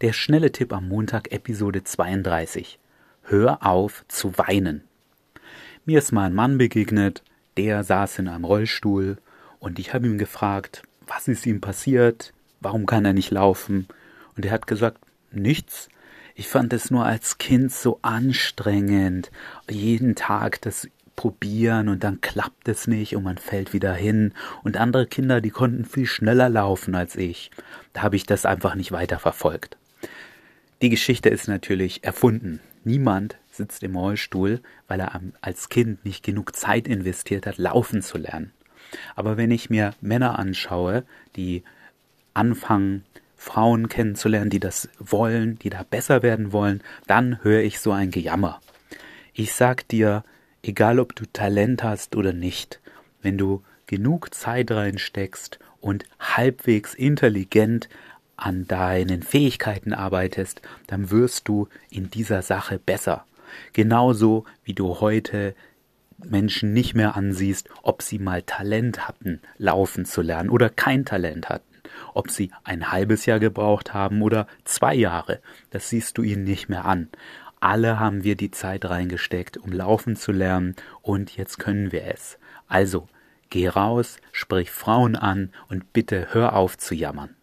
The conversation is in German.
Der schnelle Tipp am Montag, Episode 32. Hör auf zu weinen. Mir ist mal ein Mann begegnet, der saß in einem Rollstuhl und ich habe ihn gefragt, was ist ihm passiert, warum kann er nicht laufen? Und er hat gesagt, nichts. Ich fand es nur als Kind so anstrengend, jeden Tag das probieren und dann klappt es nicht und man fällt wieder hin. Und andere Kinder, die konnten viel schneller laufen als ich. Da habe ich das einfach nicht weiter verfolgt. Die Geschichte ist natürlich erfunden. Niemand sitzt im Rollstuhl, weil er als Kind nicht genug Zeit investiert hat, laufen zu lernen. Aber wenn ich mir Männer anschaue, die anfangen, Frauen kennenzulernen, die das wollen, die da besser werden wollen, dann höre ich so ein Gejammer. Ich sag dir, egal ob du Talent hast oder nicht, wenn du genug Zeit reinsteckst und halbwegs intelligent an deinen Fähigkeiten arbeitest, dann wirst du in dieser Sache besser. Genauso wie du heute Menschen nicht mehr ansiehst, ob sie mal Talent hatten, laufen zu lernen oder kein Talent hatten, ob sie ein halbes Jahr gebraucht haben oder zwei Jahre, das siehst du ihnen nicht mehr an. Alle haben wir die Zeit reingesteckt, um laufen zu lernen, und jetzt können wir es. Also, geh raus, sprich Frauen an und bitte hör auf zu jammern.